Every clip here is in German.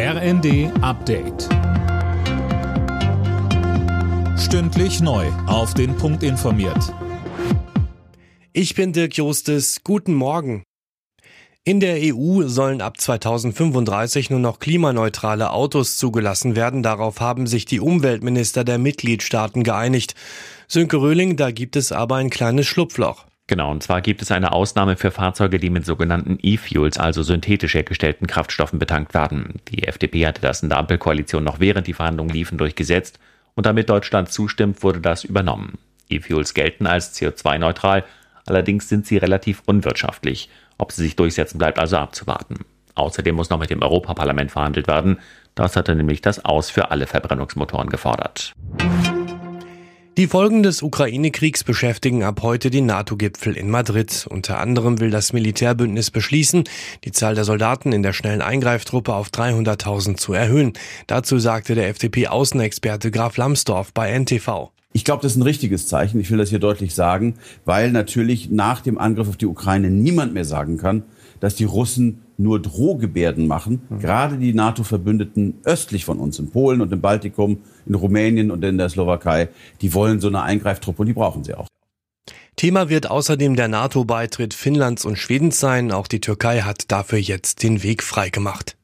RND Update. Stündlich neu. Auf den Punkt informiert. Ich bin Dirk Jostes. Guten Morgen. In der EU sollen ab 2035 nur noch klimaneutrale Autos zugelassen werden. Darauf haben sich die Umweltminister der Mitgliedstaaten geeinigt. Sönke Röhling, da gibt es aber ein kleines Schlupfloch. Genau, und zwar gibt es eine Ausnahme für Fahrzeuge, die mit sogenannten E-Fuels, also synthetisch hergestellten Kraftstoffen betankt werden. Die FDP hatte das in der Ampelkoalition noch während die Verhandlungen liefen durchgesetzt und damit Deutschland zustimmt, wurde das übernommen. E-Fuels gelten als CO2-neutral, allerdings sind sie relativ unwirtschaftlich. Ob sie sich durchsetzen, bleibt also abzuwarten. Außerdem muss noch mit dem Europaparlament verhandelt werden. Das hatte nämlich das Aus für alle Verbrennungsmotoren gefordert. Die Folgen des Ukraine-Kriegs beschäftigen ab heute den NATO-Gipfel in Madrid. Unter anderem will das Militärbündnis beschließen, die Zahl der Soldaten in der schnellen Eingreiftruppe auf 300.000 zu erhöhen. Dazu sagte der FDP-Außenexperte Graf Lambsdorff bei NTV. Ich glaube, das ist ein richtiges Zeichen. Ich will das hier deutlich sagen, weil natürlich nach dem Angriff auf die Ukraine niemand mehr sagen kann, dass die Russen nur Drohgebärden machen. Mhm. Gerade die NATO-Verbündeten östlich von uns, in Polen und im Baltikum, in Rumänien und in der Slowakei, die wollen so eine Eingreiftruppe und die brauchen sie auch. Thema wird außerdem der NATO-Beitritt Finnlands und Schwedens sein. Auch die Türkei hat dafür jetzt den Weg freigemacht.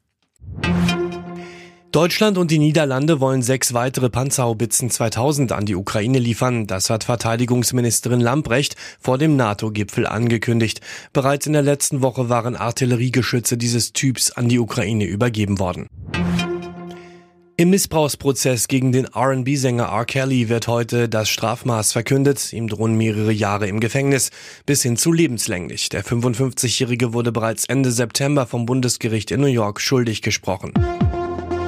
Deutschland und die Niederlande wollen sechs weitere Panzerhaubitzen 2000 an die Ukraine liefern. Das hat Verteidigungsministerin Lamprecht vor dem NATO-Gipfel angekündigt. Bereits in der letzten Woche waren Artilleriegeschütze dieses Typs an die Ukraine übergeben worden. Im Missbrauchsprozess gegen den R&B-Sänger R. Kelly wird heute das Strafmaß verkündet. Ihm drohen mehrere Jahre im Gefängnis, bis hin zu lebenslänglich. Der 55-Jährige wurde bereits Ende September vom Bundesgericht in New York schuldig gesprochen.